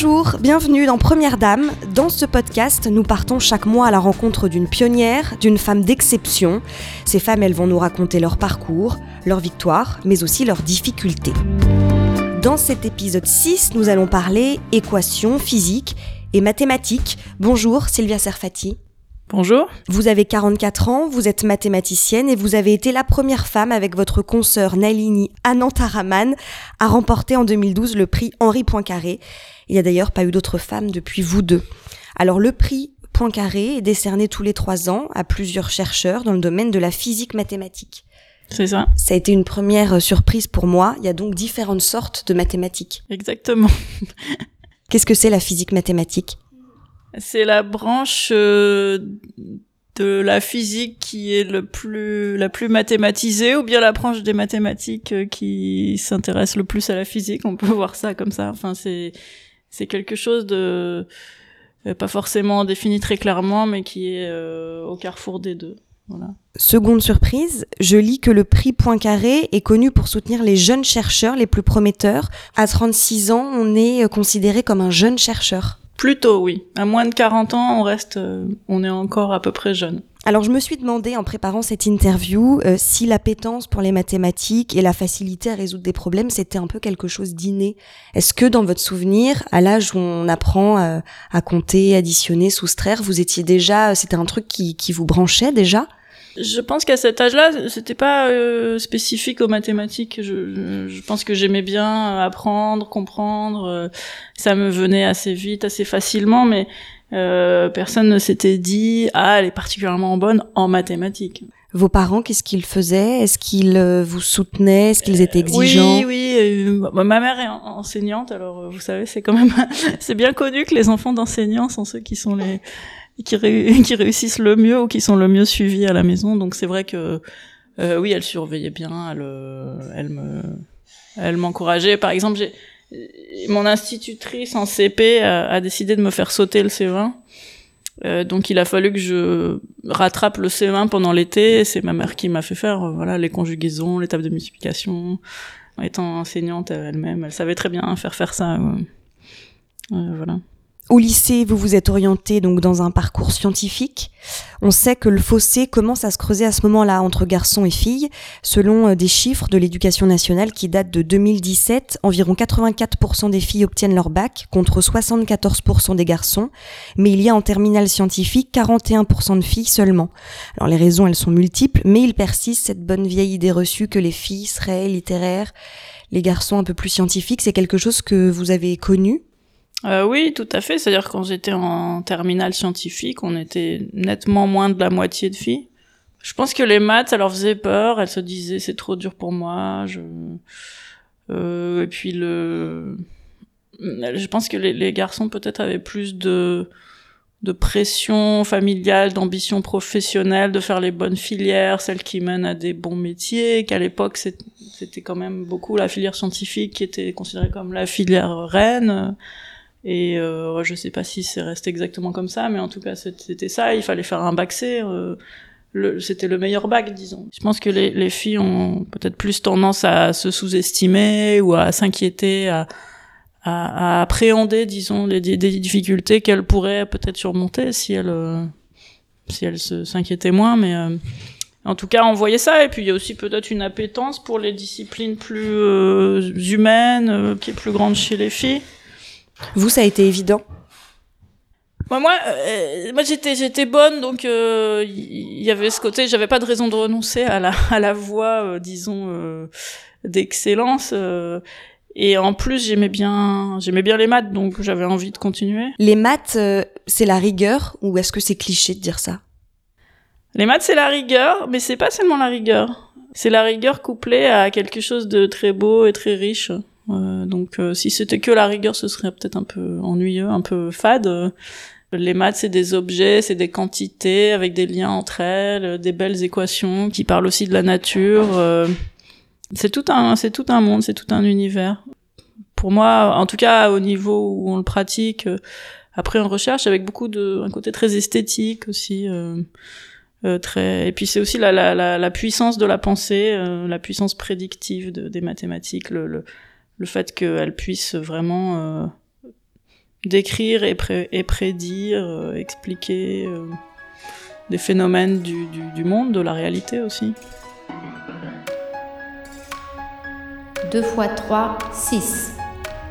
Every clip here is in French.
Bonjour, bienvenue dans Première Dame. Dans ce podcast, nous partons chaque mois à la rencontre d'une pionnière, d'une femme d'exception. Ces femmes, elles vont nous raconter leur parcours, leurs victoires, mais aussi leurs difficultés. Dans cet épisode 6, nous allons parler équations, physique et mathématiques. Bonjour Sylvia Serfati. Bonjour. Vous avez 44 ans, vous êtes mathématicienne et vous avez été la première femme avec votre consoeur Nalini Anantaraman à remporter en 2012 le prix Henri Poincaré. Il n'y a d'ailleurs pas eu d'autres femmes depuis vous deux. Alors le prix Poincaré est décerné tous les trois ans à plusieurs chercheurs dans le domaine de la physique mathématique. C'est ça. Ça a été une première surprise pour moi. Il y a donc différentes sortes de mathématiques. Exactement. Qu'est-ce que c'est la physique mathématique? C'est la branche euh, de la physique qui est le plus la plus mathématisée ou bien la branche des mathématiques euh, qui s'intéresse le plus à la physique? On peut voir ça comme ça. Enfin, c'est c'est quelque chose de euh, pas forcément défini très clairement, mais qui est euh, au carrefour des deux. Voilà. Seconde surprise, je lis que le prix Poincaré est connu pour soutenir les jeunes chercheurs les plus prometteurs. À 36 ans, on est considéré comme un jeune chercheur. Plutôt, oui. À moins de 40 ans, on reste, on est encore à peu près jeune. Alors je me suis demandé en préparant cette interview euh, si l'appétence pour les mathématiques et la facilité à résoudre des problèmes c'était un peu quelque chose d'inné. Est-ce que dans votre souvenir, à l'âge où on apprend euh, à compter, additionner, soustraire, vous étiez déjà, c'était un truc qui, qui vous branchait déjà? Je pense qu'à cet âge-là, c'était pas euh, spécifique aux mathématiques. Je, je pense que j'aimais bien apprendre, comprendre. ça me venait assez vite, assez facilement, mais euh, personne ne s'était dit ah elle est particulièrement bonne en mathématiques. Vos parents, qu'est-ce qu'ils faisaient? Est-ce qu'ils euh, vous soutenaient? Est-ce qu'ils étaient exigeants Oui, oui. Euh, ma mère est enseignante, alors vous savez, c'est quand même c'est bien connu que les enfants d'enseignants sont ceux qui sont les qui, réussissent le mieux ou qui sont le mieux suivis à la maison. Donc c'est vrai que oui, elle surveillait bien, elle, elle me, elle m'encourageait. Par exemple, j'ai mon institutrice en CP a, décidé de me faire sauter le CE1. Euh, donc il a fallu que je rattrape le CE1 pendant l'été. C'est ma mère qui m'a fait faire euh, voilà les conjugaisons, les tables de multiplication. Étant enseignante elle-même, elle savait très bien faire faire ça. Euh, voilà. Au lycée, vous vous êtes orienté donc dans un parcours scientifique. On sait que le fossé commence à se creuser à ce moment-là entre garçons et filles. Selon euh, des chiffres de l'éducation nationale qui datent de 2017, environ 84% des filles obtiennent leur bac contre 74% des garçons. Mais il y a en terminale scientifique 41% de filles seulement. Alors les raisons, elles sont multiples, mais il persiste cette bonne vieille idée reçue que les filles seraient littéraires, les garçons un peu plus scientifiques. C'est quelque chose que vous avez connu euh, oui, tout à fait. C'est-à-dire quand j'étais en terminale scientifique, on était nettement moins de la moitié de filles. Je pense que les maths, ça leur faisait peur. Elles se disaient c'est trop dur pour moi. Je... Euh, et puis le, je pense que les, garçons peut-être avaient plus de de pression familiale, d'ambition professionnelle, de faire les bonnes filières, celles qui mènent à des bons métiers, qu'à l'époque c'était quand même beaucoup la filière scientifique qui était considérée comme la filière reine. Et euh, je sais pas si c'est resté exactement comme ça, mais en tout cas c'était ça. Il fallait faire un bac C. Euh, c'était le meilleur bac, disons. Je pense que les, les filles ont peut-être plus tendance à se sous-estimer ou à s'inquiéter, à, appréhender, disons, les, des difficultés qu'elles pourraient peut-être surmonter si elles, euh, si elles s'inquiétaient moins. Mais euh, en tout cas, on voyait ça. Et puis il y a aussi peut-être une appétence pour les disciplines plus humaines, qui est plus grande chez les filles. Vous, ça a été évident? Moi, moi, euh, moi j'étais j'étais bonne, donc il euh, y, avait ce côté. J'avais pas de raison de renoncer à la à la voie, euh, disons, d'excellence. et en plus, j'aimais bien j'aimais bien les maths, donc j'avais envie de continuer. Les maths, c'est la rigueur ou est-ce que c'est cliché de dire ça? Les maths, c'est la rigueur, mais c'est pas seulement la rigueur. C'est la rigueur couplée à quelque chose de très beau et très riche. Euh, donc euh, si c'était que la rigueur, ce serait peut-être un peu ennuyeux, un peu fade. Les maths, c'est des objets, c'est des quantités avec des liens entre elles, des belles équations qui parlent aussi de la nature. Euh, c'est tout un, c'est tout un monde, c'est tout un univers. Pour moi, en tout cas au niveau où on le pratique, après en recherche, avec beaucoup de, un côté très esthétique aussi. Euh, très et puis c'est aussi la, la, la, puissance de la pensée euh, la puissance prédictive de, des mathématiques le, le, le fait qu'elle puisse vraiment euh, d'écrire et, et, prédire, expliquer des phénomènes du, du, du, monde, de la réalité aussi. 2 x 3, 6.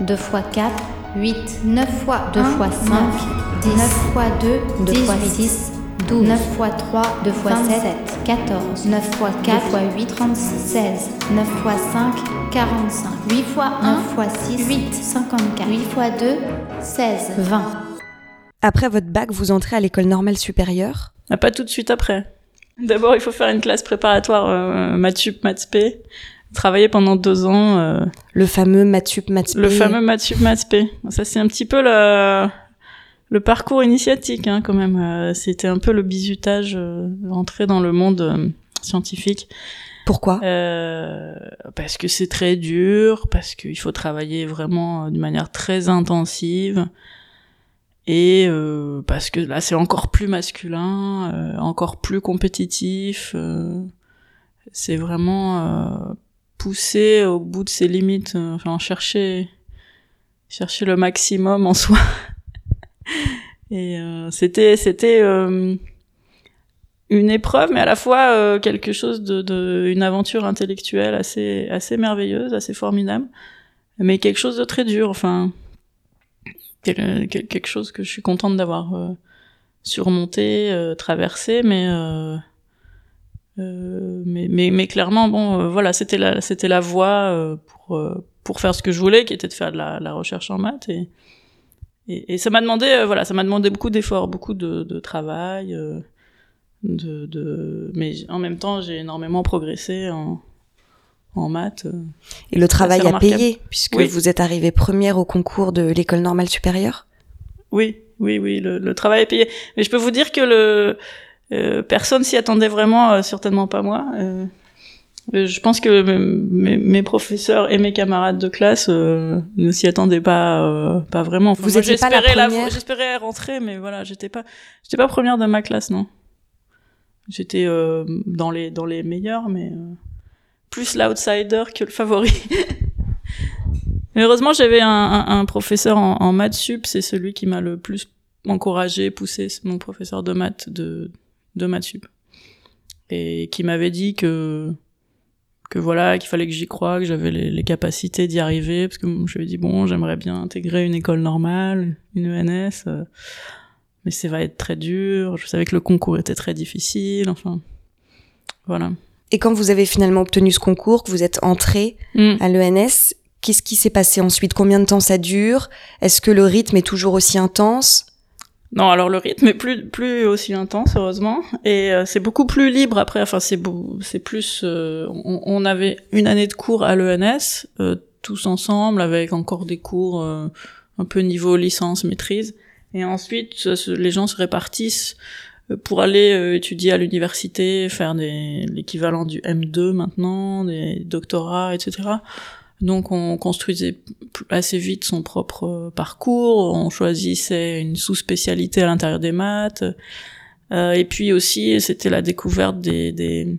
2 x 4, 8. 9 x 2 x 5, 10. 9 x 2, 2 x 6, 12. 9 x 3, 2 x 7, 14. 9 x 4, 2 x 8, 36. 16. 9 x 5, 45. 8 x 1, 9 x 6, 8. 54. 8 x 2, 16. 20. Après votre bac, vous entrez à l'école normale supérieure? Ah, Pas tout de suite après. D'abord, il faut faire une classe préparatoire euh, maths sup, maths p travaillé pendant deux ans. Euh, le fameux Matsup Matsp. Le fameux Matsup Matsp. Ça c'est un petit peu le le parcours initiatique hein, quand même. Euh, c'était un peu le bizutage euh, d'entrer dans le monde euh, scientifique. Pourquoi? Euh, Parce que c'est très dur, parce qu'il faut travailler vraiment de manière très intensive, et euh, parce que là c'est encore plus masculin, euh, encore plus compétitif. c'est vraiment pousser au bout de ses limites, enfin chercher chercher le maximum en soi. Et euh, c'était c'était euh, une épreuve, mais à la fois quelque chose de, de, une aventure intellectuelle assez assez merveilleuse, assez formidable, mais quelque chose de très dur. Enfin, quelque chose que je suis contente d'avoir surmonté, traversé, mais euh, mais, mais, mais, clairement, bon, euh, voilà, c'était la, c'était la voie euh, pour, pour faire ce que je voulais, qui était de faire de la, la recherche en maths. Et, et, et ça m'a demandé, voilà, ça m'a demandé beaucoup d'efforts, beaucoup de, de travail. de, de, mais en même temps, j'ai énormément progressé en, en maths. Et le travail a payé, puisque vous êtes arrivé première au concours de l'école normale supérieure? Oui, oui, oui, le, le travail a payé. Mais je peux vous dire que le euh, personne s'y attendait vraiment, euh, certainement pas moi. Euh, je pense que mes, professeurs et mes camarades de classe ne s'y attendaient pas, pas vraiment. Vous j'espérais pas la première J'espérais rentrer, mais voilà, j'étais pas, j'étais pas première de ma classe, non. J'étais dans les dans les meilleurs, mais plus l'outsider que le favori. heureusement, j'avais un, un, professeur en, en maths sup, c'est celui qui m'a le plus encouragé, poussé, c'est mon professeur de maths de de maths et qui m'avait dit que que voilà qu'il fallait que j'y croie que j'avais les, capacités d'y arriver parce que je lui ai dit bon j'aimerais bien intégrer une école normale une ENS euh, mais ça va être très dur je savais que le concours était très difficile enfin voilà. Et quand vous avez finalement obtenu ce concours que vous êtes entré mm. à l'ENS qu'est-ce qui s'est passé ensuite? Combien de temps ça dure? Est-ce que le rythme est toujours aussi intense? Non, alors le rythme est plus plus aussi intense heureusement et euh, c'est beaucoup plus libre après. Enfin c'est c'est plus. Euh, on, avait une année de cours à l'ENS euh, tous ensemble avec encore des cours un peu niveau licence maîtrise et ensuite les gens se répartissent pour aller étudier à l'université, faire l'équivalent du M2 maintenant, des doctorats, etc. Donc on construisait assez vite son propre euh, parcours, on choisissait une sous-spécialité à l'intérieur des maths, euh, et puis aussi c'était la découverte des,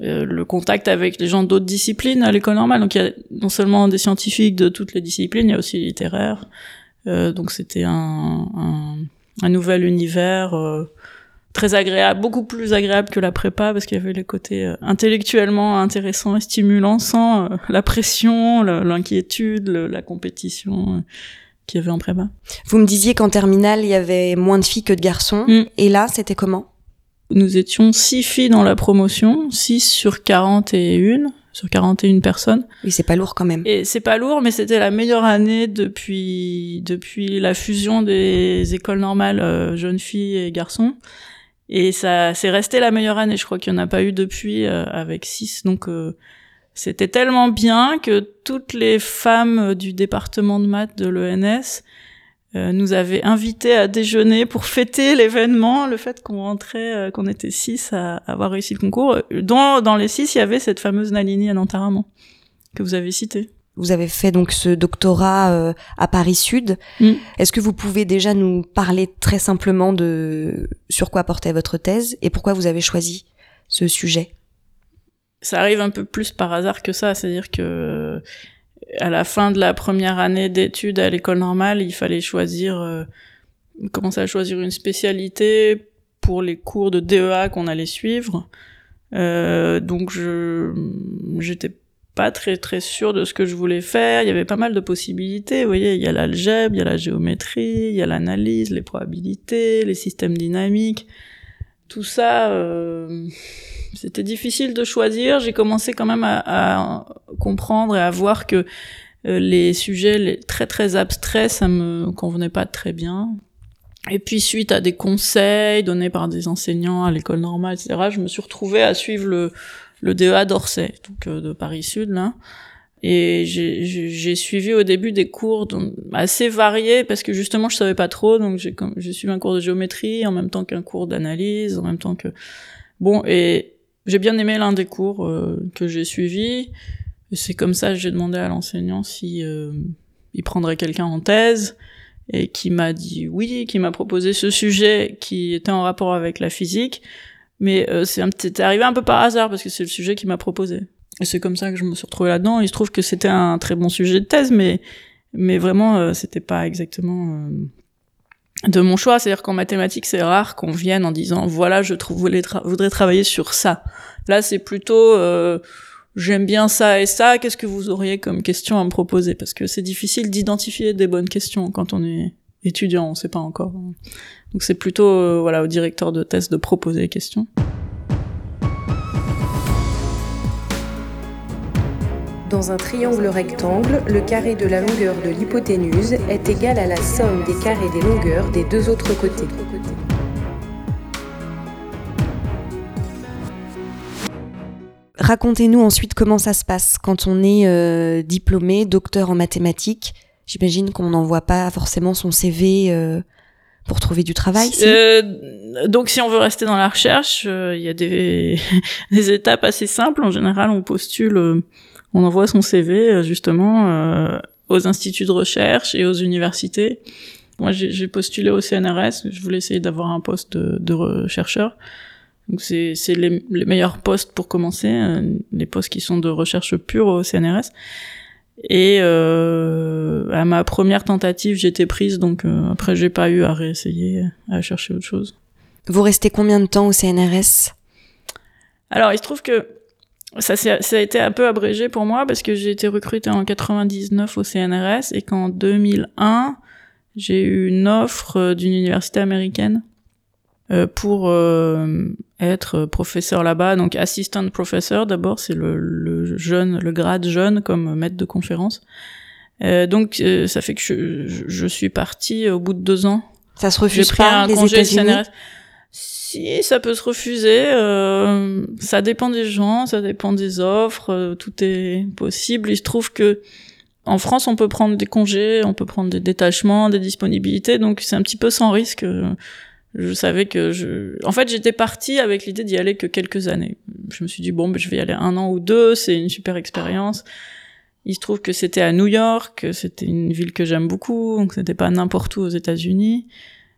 euh, le contact avec les gens d'autres disciplines à l'école normale. Donc il y a non seulement des scientifiques de toutes les disciplines, il y a aussi littéraires. Donc c'était un, nouvel univers très agréable, beaucoup plus agréable que la prépa parce qu'il y avait le côté euh, intellectuellement intéressant et stimulant sans euh, la pression, l'inquiétude, la compétition euh, qu'il y avait en prépa. Vous me disiez qu'en terminale, il y avait moins de filles que de garçons. Mm. Et là, c'était comment? Nous étions six filles dans la promotion, 6 sur 41 sur 41 personnes. Oui, c'est pas lourd quand même. Et c'est pas lourd, mais c'était la meilleure année depuis depuis la fusion des écoles normales jeunes filles et garçons. Et ça, c'est resté la meilleure année. Je crois qu'il n'y en a pas eu depuis euh, avec 6. Donc, euh, c'était tellement bien que toutes les femmes du département de maths de l'ENS euh, nous avaient invités à déjeuner pour fêter l'événement, le fait qu'on rentrait, qu'on était 6 à, avoir réussi le concours. Dans, dans les 6, il y avait cette fameuse Nalini à Nantaramon que vous avez citée. Vous avez fait donc ce doctorat euh, à Paris Sud. Mm. Est-ce que vous pouvez déjà nous parler très simplement de sur quoi portait votre thèse et pourquoi vous avez choisi ce sujet? Ça arrive un peu plus par hasard que ça, c'est-à-dire que à la fin de la première année d'études à l'école normale, il fallait choisir, euh, commencer à choisir une spécialité pour les cours de DEA qu'on allait suivre. Euh, donc je j'étais pas très très sûr de ce que je voulais faire. Il y avait pas mal de possibilités. Vous voyez, il y a l'algèbre, il y a la géométrie, il y a l'analyse, les probabilités, les systèmes dynamiques. Tout ça, euh, c'était difficile de choisir. J'ai commencé quand même à, comprendre et à voir que euh, les sujets les très très abstraits, ça me convenait pas très bien. Et puis suite à des conseils donnés par des enseignants à l'école normale, etc., je me suis retrouvée à suivre le, le DEA d'Orsay, donc euh, de Paris Sud là. Et j'ai suivi au début des cours assez variés parce que justement je savais pas trop, donc j'ai suivi un cours de géométrie en même temps qu'un cours d'analyse, en même temps que bon et j'ai bien aimé l'un des cours euh, que j'ai suivi. C'est comme ça que j'ai demandé à l'enseignant si euh, il prendrait quelqu'un en thèse et qui m'a dit oui, qui m'a proposé ce sujet qui était en rapport avec la physique. Mais euh, c'est arrivé un peu par hasard parce que c'est le sujet qui m'a proposé. Et c'est comme ça que je me suis retrouvée là-dedans. Il se trouve que c'était un très bon sujet de thèse, mais mais vraiment euh, c'était pas exactement euh, de mon choix. C'est-à-dire qu'en mathématiques c'est rare qu'on vienne en disant voilà je trouve voudrais travailler sur ça. Là c'est plutôt euh, j'aime bien ça et ça. Qu'est-ce que vous auriez comme question à me proposer? Parce que c'est difficile d'identifier des bonnes questions quand on est étudiant, on sait pas encore. Donc c'est plutôt euh, voilà au directeur de thèse de proposer les questions. Dans un triangle rectangle, le carré de la longueur de l'hypoténuse est égal à la somme des carrés des longueurs des deux autres côtés. Racontez-nous ensuite comment ça se passe quand on est euh, diplômé, docteur en mathématiques. J'imagine qu'on n'envoie pas forcément son CV euh, pour trouver du travail euh, Donc si on veut rester dans la recherche, euh, il y a des, des, étapes assez simples. En général, on postule, euh, on envoie son CV justement aux instituts de recherche et aux universités. Moi, j'ai postulé au CNRS. Je voulais essayer d'avoir un poste de, de rechercheur. Donc c'est les, les, meilleurs postes pour commencer, les postes qui sont de recherche pure au CNRS. Et euh, à ma première tentative, j'étais prise, donc euh, après j'ai pas eu à réessayer, à chercher autre chose. Vous restez combien de temps au CNRS Alors il se trouve que ça, ça a été un peu abrégé pour moi parce que j'ai été recrutée en 99 au CNRS et qu'en 2001, j'ai eu une offre euh, d'une université américaine pour euh, être professeur là-bas. Donc assistant professeur d'abord, c'est le, le, jeune, le grade jeune comme maître de conférence. Euh, donc euh, ça fait que je, je, suis partie au bout de deux ans. Ça se refuse pris pas un les congé États-Unis? CNRS. Si, ça peut se refuser. Euh, ça dépend des gens, ça dépend des offres. euh, tout est possible. Il se trouve que en France, on peut prendre des congés, on peut prendre des détachements, des disponibilités. Donc c'est un petit peu sans risque. Je savais que je, en fait, j'étais partie avec l'idée d'y aller que quelques années. Je me suis dit bon, ben, je vais y aller un an ou deux. C'est une super expérience. Il se trouve que c'était à New York, c'était une ville que j'aime beaucoup, donc c'était pas n'importe où aux États-Unis.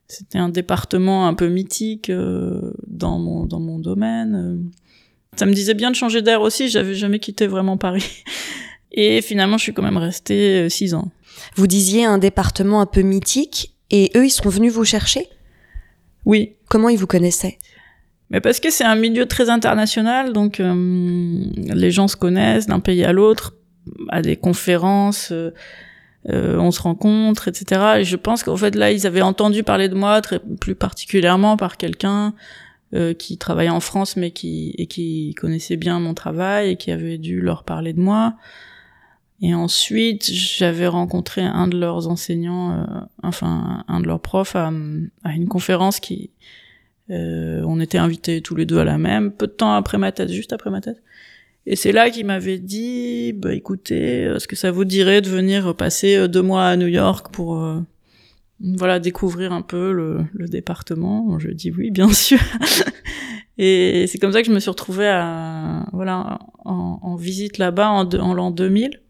C'était un département un peu mythique euh, dans mon dans mon domaine. Ça me disait bien de changer d'air aussi. J'avais jamais quitté vraiment Paris. Et finalement, je suis quand même restée euh, six ans. Vous disiez un département un peu mythique, et eux, ils sont venus vous chercher? Oui, Comment ils vous connaissaient? Mais parce que c'est un milieu très international, donc euh, les gens se connaissent d'un pays à l'autre, à des conférences, euh, euh, on se rencontre, etc. Et je pense qu'en fait là, ils avaient entendu parler de moi, très, plus particulièrement par quelqu'un euh, qui travaillait en France, mais qui et qui connaissait bien mon travail et qui avait dû leur parler de moi. Et ensuite, j'avais rencontré un de leurs enseignants, euh, enfin un de leurs profs, à, une conférence qui euh, on était invités tous les deux à la même, peu de temps après ma thèse, juste après ma thèse. Et c'est là qu'il m'avait dit, bah écoutez, est-ce que ça vous dirait de venir passer euh, deux mois à New York pour, euh, voilà, découvrir un peu le, le département? Je dis oui, bien sûr. Et c'est comme ça que je me suis retrouvée à, voilà, en, en visite là-bas en, en l'an 2000.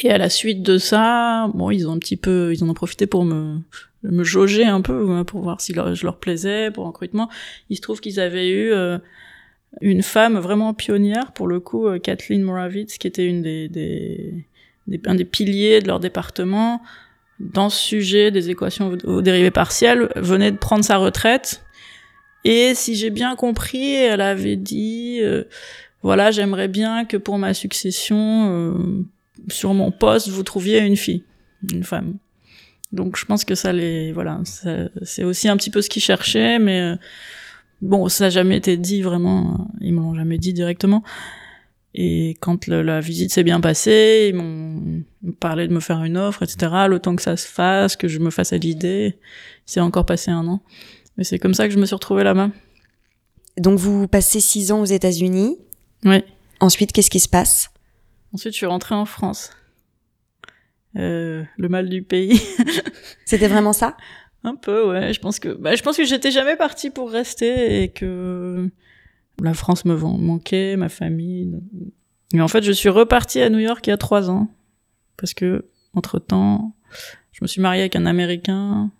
Et à la suite de ça, bon, ils ont un petit peu, ils en ont profité pour me, me jauger un peu, hein, pour voir si je leur plaisais, pour recrutement. Il se trouve qu'ils avaient eu euh, une femme vraiment pionnière pour le coup, euh, Kathleen Moravitz, qui était une des, des, un des piliers de leur département dans ce sujet des équations aux dérivées partielles, venait de prendre sa retraite. Et si j'ai bien compris, elle avait dit, euh, voilà, j'aimerais bien que pour ma succession, sur mon poste, vous trouviez une fille, une femme. Donc je pense que ça les, voilà, c'est aussi un petit peu ce qu'ils cherchaient, mais euh, bon, ça n'a jamais été dit vraiment, ils me l'ont jamais dit directement. Et quand la visite s'est bien passée, ils m'ont parlé de me faire une offre, etc. Le temps que ça se fasse, que je me fasse à l'idée, c'est encore passé un an. Mais c'est comme ça que je me suis retrouvée là-bas. Donc vous passez six ans aux États-Unis. Oui. Ensuite, qu'est-ce qui se passe? Ensuite, je suis rentrée en France. Euh, le mal du pays. C'était vraiment ça? Un peu, ouais. Je pense que, bah, je pense que j'étais jamais partie pour rester et que la France me manquait, ma famille. Et en fait, je suis repartie à New York il y a trois ans. Parce que, entre temps, je me suis mariée avec un Américain.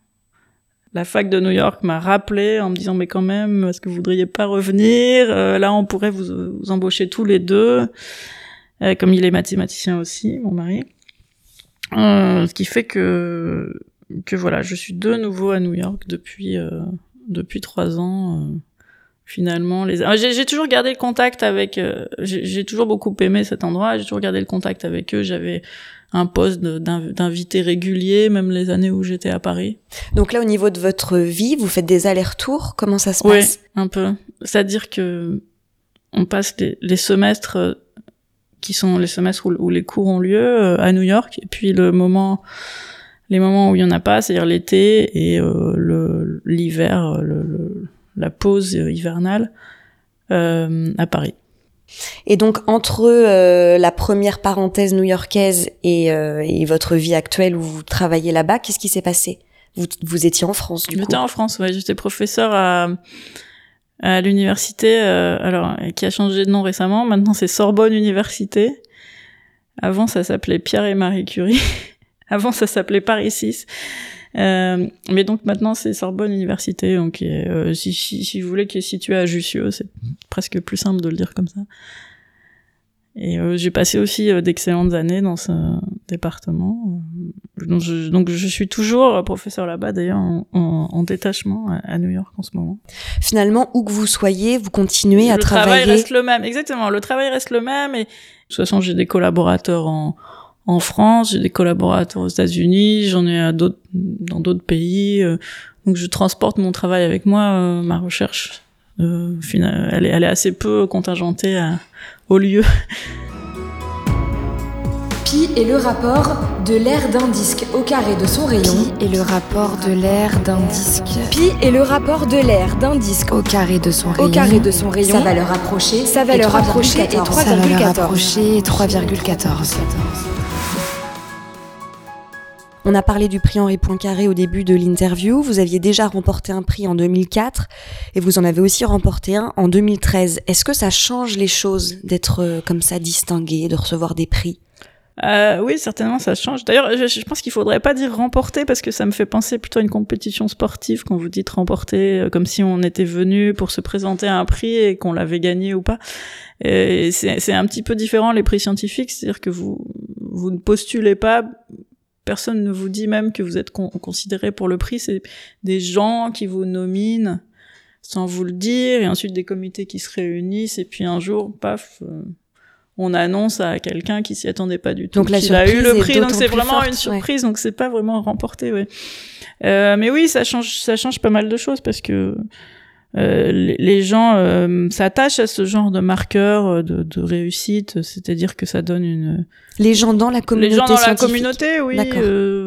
La fac de New York m'a rappelé en me disant, mais quand même, est-ce que vous voudriez pas revenir? Euh, là, on pourrait vous, embaucher tous les deux. Euh, comme il est mathématicien aussi, mon mari. Euh, ce qui fait que, que voilà, je suis de nouveau à New York depuis, depuis trois ans finalement les ah, j'ai toujours gardé le contact avec euh, j'ai toujours beaucoup aimé cet endroit j'ai toujours gardé le contact avec eux. J'avais un poste d'invité régulier même les années où j'étais à Paris. Donc là au niveau de votre vie vous faites des allers-retours. Comment ça se passe? oui un peu. C'est à dire que on passe les, semestres euh, qui sont les semestres où, les cours ont lieu euh, à New York et puis le moment les moments où il y en a pas c'est-à-dire l'été et le l'hiver le la pause hivernale euh, à Paris. Et donc entre euh, la première parenthèse new-yorkaise et, euh, et, votre vie actuelle où vous travaillez là-bas, qu'est-ce qui s'est passé? Vous, vous étiez en France du coup? J'étais en France, ouais. J'étais professeur à, à l'université, alors qui a changé de nom récemment. Maintenant c'est Sorbonne Université. Avant ça s'appelait Pierre et Marie Curie. Avant ça s'appelait Paris 6. Euh, mais donc maintenant c'est Sorbonne Université, donc euh, si, si, si, vous voulez, qui est situé à Jussieu, c'est presque plus simple de le dire comme ça. Et euh, j'ai passé aussi euh, d'excellentes années dans ce département. Donc je, donc je suis toujours professeur là-bas, d'ailleurs en, en, détachement à, New York en ce moment. Finalement, où que vous soyez, vous continuez à travailler. Le travail reste le même, exactement. Le travail reste le même. Et de toute façon, j'ai des collaborateurs en, en France, j'ai des collaborateurs aux États-Unis, j'en ai à d'autres dans d'autres pays. Euh, donc je transporte mon travail avec moi, euh, ma recherche. Euh, elle, est, elle est assez peu contingentée à, au lieu. Pi est le rapport de l'air d'un disque au carré de son rayon. Pi est le rapport de l'air d'un disque. Pi est le rapport de l'air d'un disque au carré de son rayon. Au carré de son rayon. Sa valeur approchée. Sa valeur approchée est 3,14. Sa valeur approchée est 3,14. On a parlé du prix Henri Poincaré au début de l'interview. Vous aviez déjà remporté un prix en 2004 et vous en avez aussi remporté un en 2013. Est-ce que ça change les choses d'être euh, comme ça distingué, de recevoir des prix? Euh, oui, certainement, ça change. D'ailleurs, je, pense qu'il faudrait pas dire remporter parce que ça me fait penser plutôt à une compétition sportive quand vous dites remporter, euh, comme si on était venu pour se présenter à un prix et qu'on l'avait gagné ou pas. C'est un petit peu différent les prix scientifiques, c'est-à-dire que vous vous ne postulez pas personne ne vous dit même que vous êtes considéré pour le prix. C'est des gens qui vous nominent sans vous le dire, et ensuite des comités qui se réunissent, et puis un jour, paf, euh, on annonce à quelqu'un qui s'y attendait pas du tout donc qu'il a eu le prix. Donc c'est vraiment une surprise, donc c'est pas vraiment remporté. Ouais. Euh, mais oui, ça change, ça change pas mal de choses parce que euh, les gens euh, s'attachent à ce genre de marqueur euh, de, de réussite, c'est-à-dire que ça donne une. Les gens dans la communauté. Les gens dans la communauté, oui.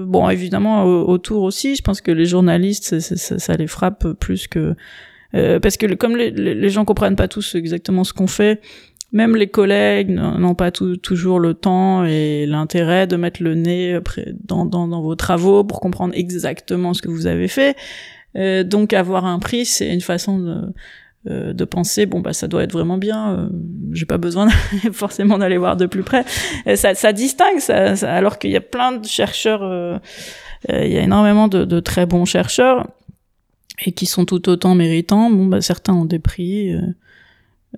bon, évidemment autour aussi. Je pense que les journalistes, ça, ça, les frappe plus que parce que comme les, les, gens comprennent pas tous exactement ce qu'on fait. Même les collègues n'ont pas tout, toujours le temps et l'intérêt de mettre le nez dans, dans, dans vos travaux pour comprendre exactement ce que vous avez fait. Euh, donc avoir un prix, c'est une façon de, euh, de penser bon bah ça doit être vraiment bien. Euh, J'ai pas besoin forcément d'aller voir de plus près. ça, ça distingue, ça, alors qu'il y a plein de chercheurs, euh, il y a énormément de, de, très bons chercheurs et qui sont tout autant méritants. Bon bah certains ont des prix.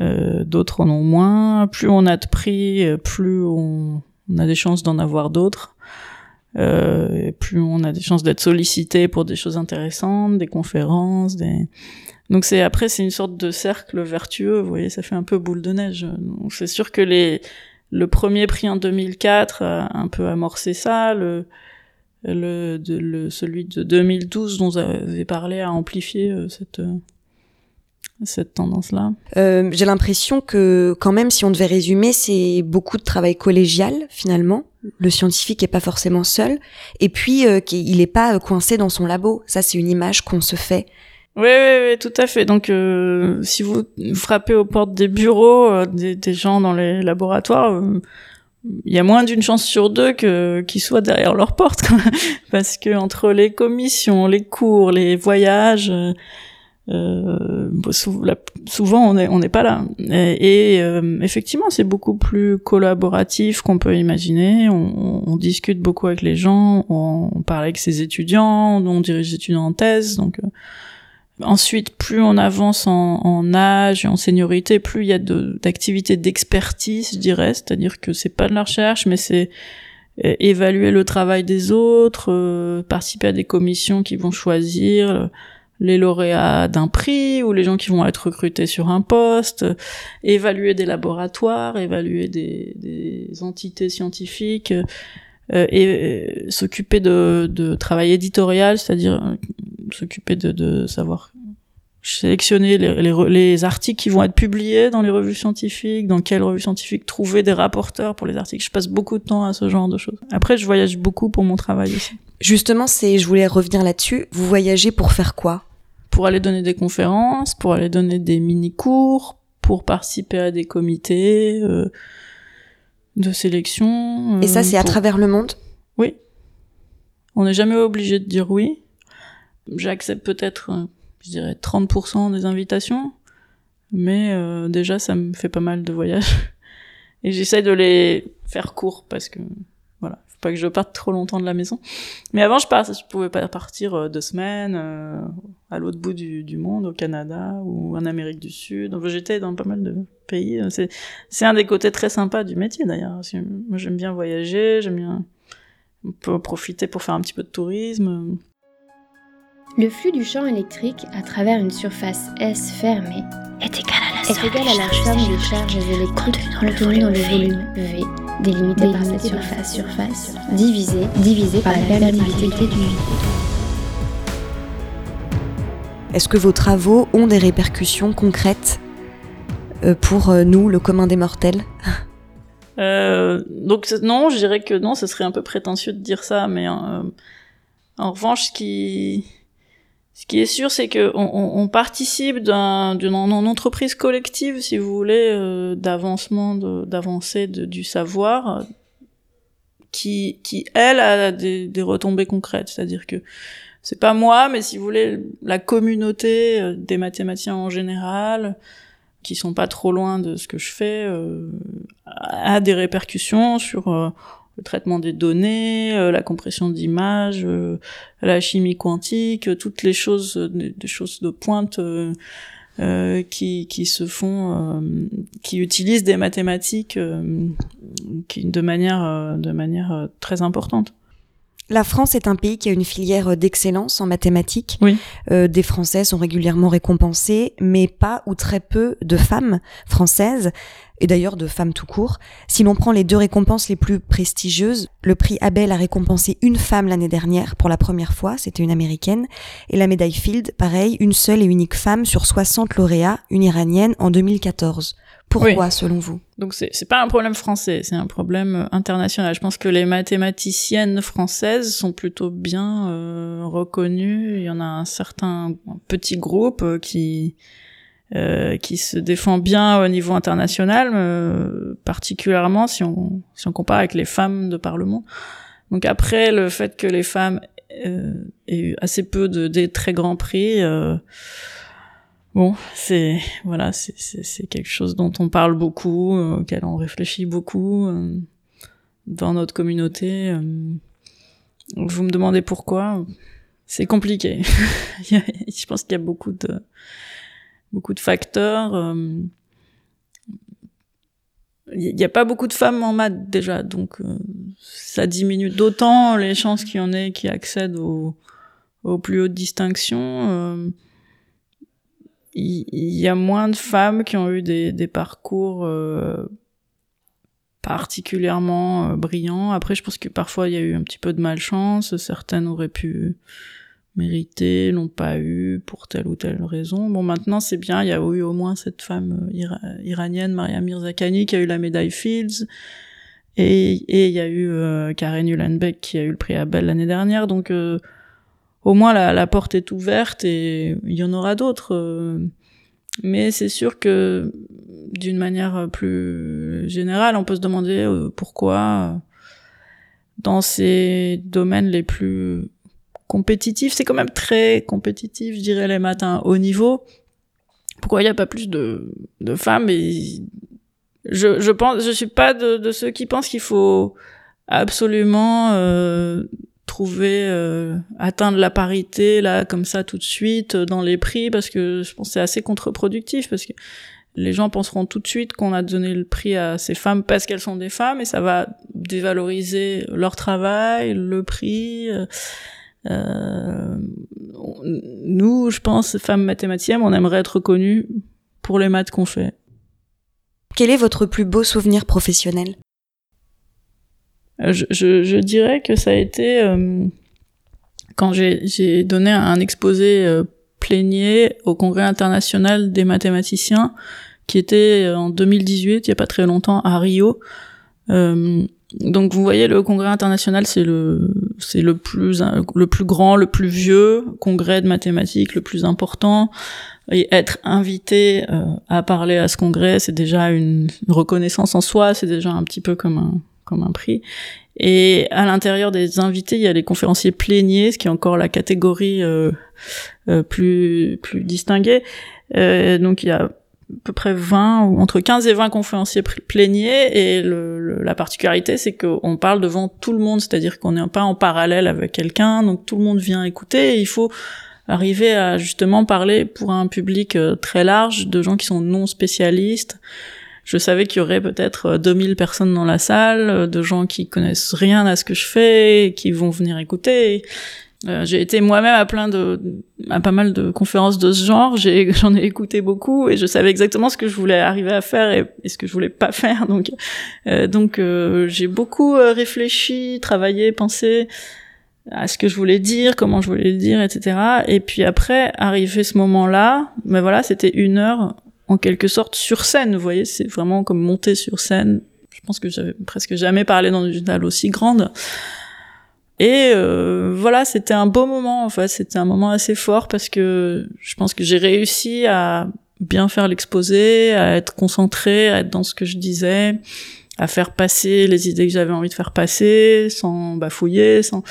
euh, d'autres en ont moins. Plus on a de prix, plus on, on a des chances d'en avoir d'autres. Euh, plus on a des chances d'être sollicité pour des choses intéressantes, des conférences, des... Donc c'est après c'est une sorte de cercle vertueux, vous voyez, ça fait un peu boule de neige. Donc c'est sûr que les le premier prix en 2004 a un peu amorcé ça, le le, de, le celui de 2012 dont vous avez parlé a amplifié euh, cette euh, cette tendance-là euh, J'ai l'impression que quand même, si on devait résumer, c'est beaucoup de travail collégial finalement. Le scientifique est pas forcément seul, et puis euh, qu'il est pas coincé dans son labo. Ça, c'est une image qu'on se fait. Oui, oui, oui, tout à fait. Donc, euh, si vous frappez aux portes des bureaux euh, des, gens dans les laboratoires, euh, il y a moins d'une chance sur deux que qu'ils soient derrière leur porte, parce que entre les commissions, les cours, les voyages euh, souvent on n'est on n'est pas là. Et, euh, effectivement c'est beaucoup plus collaboratif qu'on peut imaginer. On, on, discute beaucoup avec les gens on, on, parle avec ses étudiants on dirige les étudiants en thèse. Donc euh, ensuite plus on avance en, en, âge et en seniorité plus il y a d'activités d'expertise je dirais. C'est-à-dire que c'est pas de la recherche mais c'est euh, évaluer le travail des autres participer à des commissions qui vont choisir les lauréats d'un prix ou les gens qui vont être recrutés sur un poste, évaluer des laboratoires, évaluer des, des entités scientifiques, euh, et euh, s'occuper de, de, travail éditorial, c'est-à-dire euh, s'occuper de, de, savoir sélectionner les, les, les, articles qui vont être publiés dans les revues scientifiques, dans quelles revues scientifiques, trouver des rapporteurs pour les articles. Je passe beaucoup de temps à ce genre de choses. Après, je voyage beaucoup pour mon travail aussi. Justement, c'est, je voulais revenir là-dessus. Vous voyagez pour faire quoi? Pour aller donner des conférences, pour aller donner des mini-cours, pour participer à des comités euh, de sélection. Euh, Et ça, c'est à travers le monde? Oui. On n'est jamais obligé de dire oui. J'accepte peut-être, euh, je dirais, 30% des invitations, mais euh, déjà, ça me fait pas mal de voyages. Et j'essaie de les faire courts parce que pas que je parte trop longtemps de la maison. Mais avant, je, pas, je pouvais pas partir euh, deux semaines euh, à l'autre bout du, monde, au Canada ou en Amérique du Sud. Donc j'étais dans pas mal de pays. C'est, c'est un des côtés très sympas du métier d'ailleurs. Moi, j'aime bien voyager, j'aime bien profiter pour faire un petit peu de tourisme. Le flux du champ électrique à travers une surface S fermée est égal à la somme, égal à la somme des charges électriques contenues dans le volume V délimité par cette surface, surface. Divisé, divisé par la permittivité du vide. Est-ce que vos travaux ont des répercussions concrètes euh, pour euh, nous, le commun des mortels? Euh, donc non, je dirais que non, ce serait un peu prétentieux de dire ça, mais euh, en revanche, ce qui ce qui est sûr, c'est que on, participe d'une entreprise collective, si vous voulez, euh, d'avancement, d'avancée du savoir, qui, qui elle a des, retombées concrètes. C'est-à-dire que c'est pas moi, mais si vous voulez, la communauté euh, des mathématiciens en général, qui sont pas trop loin de ce que je fais, euh, a des répercussions sur le traitement des données, euh, la compression d'images, euh, la chimie quantique, euh, toutes les choses, des choses de pointe qui, qui se font, qui utilisent des mathématiques qui, de manière, de manière très importante. La France est un pays qui a une filière d'excellence en mathématiques. Oui. Euh, des Français sont régulièrement récompensés, mais pas ou très peu de femmes françaises, et d'ailleurs de femmes tout court. Si l'on prend les deux récompenses les plus prestigieuses, le prix Abel a récompensé une femme l'année dernière pour la première fois, c'était une américaine, et la médaille Field, pareil, une seule et unique femme sur 60 lauréats, une iranienne en 2014. Pourquoi, oui. selon vous? Donc, c'est, c'est pas un problème français, c'est un problème international. Je pense que les mathématiciennes françaises sont plutôt bien euh, reconnues. Il y en a un certain petit groupe euh, qui euh, qui se défend bien au niveau international, euh, particulièrement si on si on compare avec les femmes de par le monde. Donc après, le fait que les femmes euh, aient eu assez peu de des très grands prix bon, c'est voilà, c'est quelque chose dont on parle beaucoup, euh, auquel on réfléchit beaucoup euh, dans notre communauté. Euh. Vous me demandez pourquoi C'est compliqué. Je pense qu'il y a beaucoup de beaucoup de facteurs. il n'y a pas beaucoup de femmes en maths déjà, donc ça diminue d'autant les chances qu'il y en ait qui accèdent aux plus hautes distinctions. Euh, il y, a moins de femmes qui ont eu des, des parcours euh, particulièrement brillants. Après, je pense que parfois il y a eu un petit peu de malchance. Certaines auraient pu mérité, l'ont pas eu pour telle ou telle raison. Bon, maintenant c'est bien, il y a eu au moins cette femme euh, iranienne, Maria Mirzakhani, qui a eu la médaille Fields, et et il y a eu euh, Karen Ulanbeck qui a eu le prix Abel l'année dernière. Donc euh, au moins la, porte est ouverte et il y en aura d'autres. Euh. mais c'est sûr que d'une manière plus générale, on peut se demander pourquoi dans ces domaines les plus compétitif. C'est quand même très compétitif, je dirais, les matins haut niveau. Pourquoi il n'y a pas plus de, femmes et je, je pense, je suis pas de, ceux qui pensent qu'il faut absolument euh, trouver euh, atteindre la parité là comme ça tout de suite dans les prix parce que je pense c'est assez contre-productif parce que les gens penseront tout de suite qu'on a donné le prix à ces femmes parce qu'elles sont des femmes et ça va dévaloriser leur travail, le prix. Euh, euh, nous, je pense, femmes mathématiciennes, on aimerait être reconnues pour les maths qu'on fait. Quel est votre plus beau souvenir professionnel? euh, je, je, dirais que ça a été euh, quand j'ai donné un exposé euh, plénier au Congrès international des mathématiciens qui était en 2018, il y a pas très longtemps, à Rio. Euh, donc vous voyez, le congrès international, c'est le c'est le plus le plus grand, le plus vieux congrès de mathématiques, le plus important. Et être invité euh, à parler à ce congrès, c'est déjà une, reconnaissance en soi, c'est déjà un petit peu comme un comme un prix. Et à l'intérieur des invités, il y a les conférenciers pléniers, ce qui est encore la catégorie euh, euh, plus plus distinguée. donc il y a à peu près 20 ou entre 15 et 20 conférenciers pléniers et le, la particularité c'est qu'on parle devant tout le monde, c'est-à-dire qu'on n'est pas en parallèle avec quelqu'un, donc tout le monde vient écouter et il faut arriver à justement parler pour un public euh, très large de gens qui sont non spécialistes. Je savais qu'il y aurait peut-être 2000 personnes dans la salle, euh, de gens qui connaissent rien à ce que je fais, et qui vont venir écouter. Euh, j'ai été moi-même à plein de, à pas mal de conférences de ce genre. J'ai, j'en ai écouté beaucoup et je savais exactement ce que je voulais arriver à faire et, ce que je voulais pas faire. Donc, euh, donc euh, j'ai beaucoup euh, réfléchi, travaillé, pensé à ce que je voulais dire, comment je voulais le dire, etc. Et puis après, arrivé ce moment-là, ben voilà, c'était une heure en quelque sorte sur scène. Vous voyez, c'est vraiment comme monter sur scène. Je pense que j'avais presque jamais parlé dans une salle aussi grande. Et euh, voilà, c'était un beau moment en fait, c'était un moment assez fort parce que je pense que j'ai réussi à bien faire l'exposé, à être concentré, à être dans ce que je disais, à faire passer les idées que j'avais envie de faire passer sans bafouiller, sans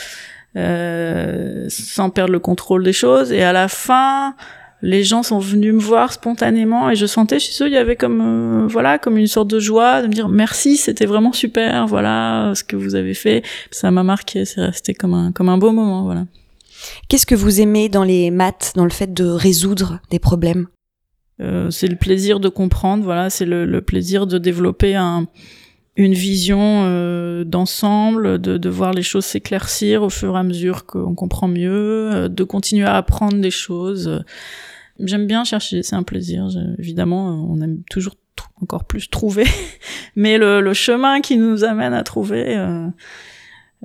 euh, sans perdre le contrôle des choses. Et à la fin, les gens sont venus me voir spontanément et je sentais chez eux il y avait comme euh, voilà comme une sorte de joie de me dire merci c'était vraiment super voilà ce que vous avez fait. Ça m'a marqué c'est resté comme un comme un beau moment voilà. Qu'est-ce que vous aimez dans les maths dans le fait de résoudre des problèmes? Euh, c'est le plaisir de comprendre voilà c'est le, le, plaisir de développer un une vision euh, d'ensemble, de, de, voir les choses s'éclaircir au fur et à mesure qu'on comprend mieux, euh, de continuer à apprendre des choses. J'aime bien chercher, c'est un plaisir. Évidemment, on aime toujours encore plus trouver, mais le, le, chemin qui nous amène à trouver, euh,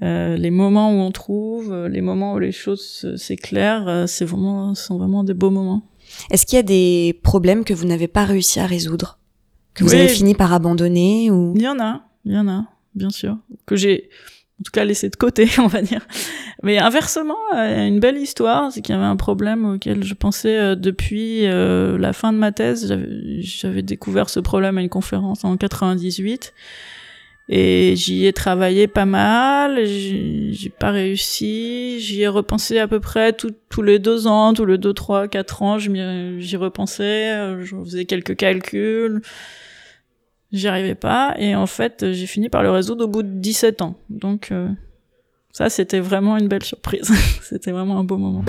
euh, les moments où on trouve, euh, les moments où les choses s'éclairent, c'est vraiment, sont vraiment des beaux moments. Est-ce qu'il y a des problèmes que vous n'avez pas réussi à résoudre, que vous avez fini par abandonner ou? Il y en a, il y en a, bien sûr, que j'ai en tout cas laissé de côté, on va dire. Mais inversement, euh, une belle histoire, c'est qu'il y avait un problème auquel je pensais euh, depuis euh, la fin de ma thèse. J'avais découvert ce problème à une conférence en 98 et j'y ai travaillé pas mal. J'ai pas réussi. J'y ai repensé à peu près tous les deux ans, tous les deux, trois, quatre ans. J'y repensais. Je faisais quelques calculs j'y arrivais pas et en fait j'ai fini par le résoudre au bout de 17 ans donc euh, ça c'était vraiment une belle surprise c'était vraiment un beau moment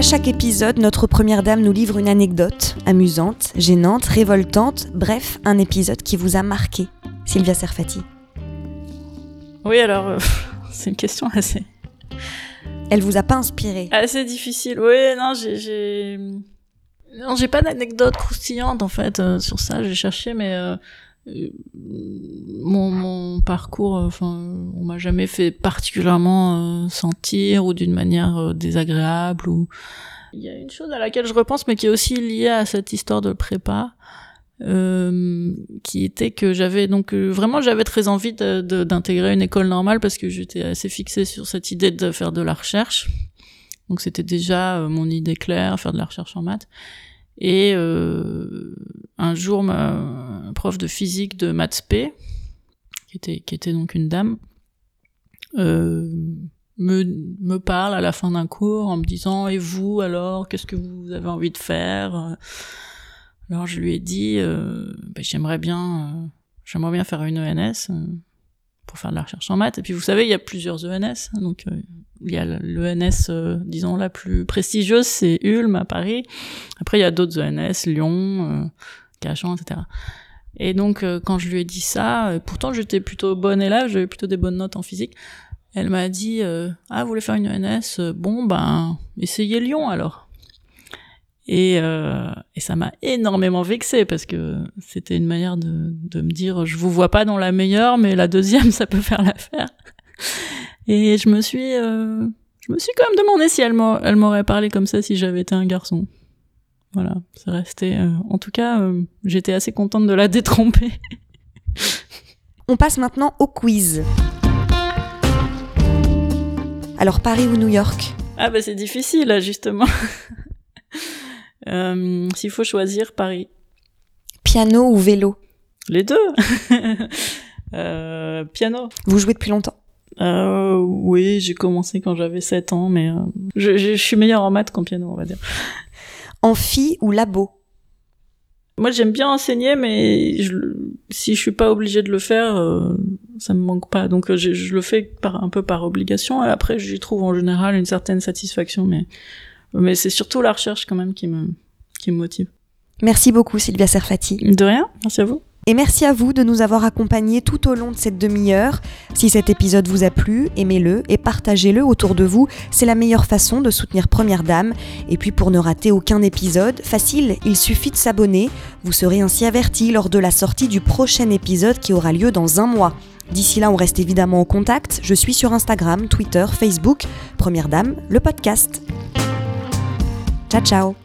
À chaque épisode, notre première dame nous livre une anecdote amusante, gênante, révoltante, bref, un épisode qui vous a marqué. Sylvia Serfati. Oui, alors, euh, c'est une question assez. Elle vous a pas inspiré Assez difficile. Oui, non, j'ai. Non, j'ai pas d'anecdote croustillante en fait euh, sur ça. J'ai cherché, mais euh, euh, mon, mon parcours, euh, enfin, on m'a jamais fait particulièrement euh, sentir ou d'une manière désagréable. Ou il y a une chose à laquelle je repense, mais qui est aussi liée à cette histoire de prépa. euh, qui était que j'avais donc vraiment j'avais très envie d'intégrer une école normale parce que j'étais assez fixée sur cette idée de faire de la recherche donc c'était déjà euh, mon idée claire faire de la recherche en maths. Et euh, un jour ma prof de physique de maths P qui était donc une dame euh, me, parle à la fin d'un cours en me disant et vous alors qu'est-ce que vous avez envie de faire? Alors je lui ai dit ben, j'aimerais bien j'aimerais bien faire une ENS pour faire de la recherche en maths. Et puis vous savez il y a plusieurs ENS hein, donc euh, il y a l'ENS euh, disons la plus prestigieuse c'est Ulm à Paris. Après il y a d'autres ENS Lyon euh, Cachan etc et donc euh, quand je lui ai dit ça pourtant j'étais plutôt bonne élève j'avais plutôt des bonnes notes en physique elle m'a dit ah vous voulez faire une ENS bon ben essayez Lyon alors et, euh, et ça m'a énormément vexée parce que c'était une manière de, de me dire je vous vois pas dans la meilleure mais la deuxième ça peut faire l'affaire. Et je me suis euh, je me suis quand même demandé si elle m'a- elle m'aurait parlé comme ça si j'avais été un garçon. Voilà c'est resté euh, en tout cas j'étais assez contente de la détromper On passe maintenant au quiz. Alors Paris ou New York? Ah bah c'est difficile justement Euh, s'il faut choisir Paris. Piano ou vélo? Les deux. Euh, piano. Vous jouez depuis longtemps? Euh, oui, j'ai commencé quand j'avais 7 ans, mais je, suis meilleure en maths qu'en piano, on va dire. Amphi ou labo? Moi, j'aime bien enseigner, mais je, si je suis pas obligée de le faire, ça me manque pas. Donc, je, je le fais par, un peu par obligation, et après, j'y trouve en général une certaine satisfaction, mais, mais c'est surtout la recherche quand même qui me, qui me motive. Merci beaucoup Sylvia Serfati. De rien, merci à vous. Et merci à vous de nous avoir accompagnés tout au long de cette demi-heure. Si cet épisode vous a plu, aimez-le et partagez-le autour de vous. C'est la meilleure façon de soutenir Première Dame. Et puis pour ne rater aucun épisode, facile, il suffit de s'abonner. Vous serez ainsi averti lors de la sortie du prochain épisode qui aura lieu dans un mois. D'ici là, on reste évidemment en contact. Je suis sur Instagram, Twitter, Facebook. Première Dame, le podcast. Ciao, ciao.